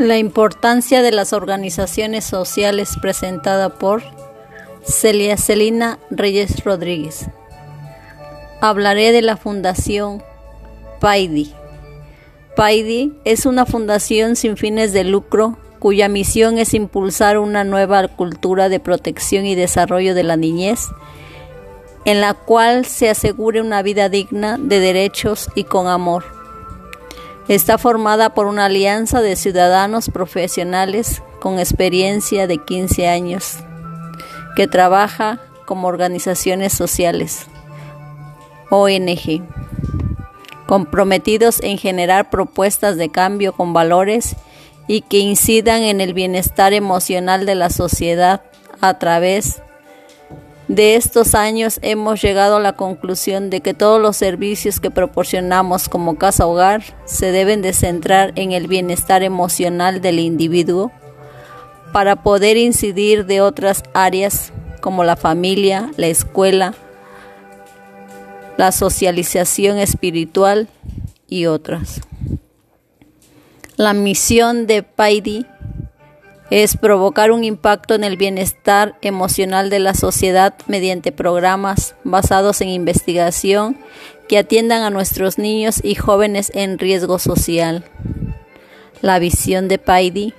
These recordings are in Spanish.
La importancia de las organizaciones sociales presentada por Celia Celina Reyes Rodríguez. Hablaré de la Fundación PAIDI. PAIDI es una fundación sin fines de lucro cuya misión es impulsar una nueva cultura de protección y desarrollo de la niñez, en la cual se asegure una vida digna de derechos y con amor Está formada por una alianza de ciudadanos profesionales con experiencia de 15 años que trabaja como organizaciones sociales, ONG, comprometidos en generar propuestas de cambio con valores y que incidan en el bienestar emocional de la sociedad a través de estos años hemos llegado a la conclusión de que todos los servicios que proporcionamos como casa hogar se deben de centrar en el bienestar emocional del individuo para poder incidir de otras áreas como la familia, la escuela, la socialización espiritual y otras. La misión de Paidi es provocar un impacto en el bienestar emocional de la sociedad mediante programas basados en investigación que atiendan a nuestros niños y jóvenes en riesgo social. La visión de Paidi,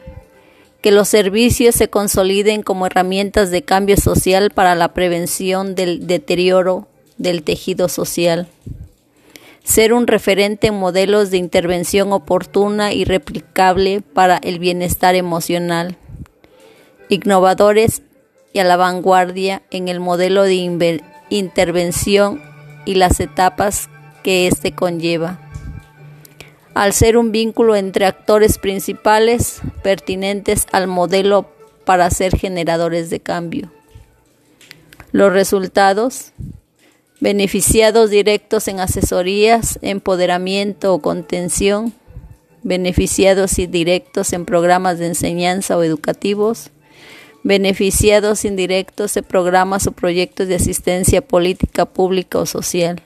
que los servicios se consoliden como herramientas de cambio social para la prevención del deterioro del tejido social. Ser un referente en modelos de intervención oportuna y replicable para el bienestar emocional innovadores y a la vanguardia en el modelo de intervención y las etapas que éste conlleva. Al ser un vínculo entre actores principales pertinentes al modelo para ser generadores de cambio. Los resultados, beneficiados directos en asesorías, empoderamiento o contención, beneficiados indirectos en programas de enseñanza o educativos, beneficiados indirectos de programas o proyectos de asistencia política, pública o social.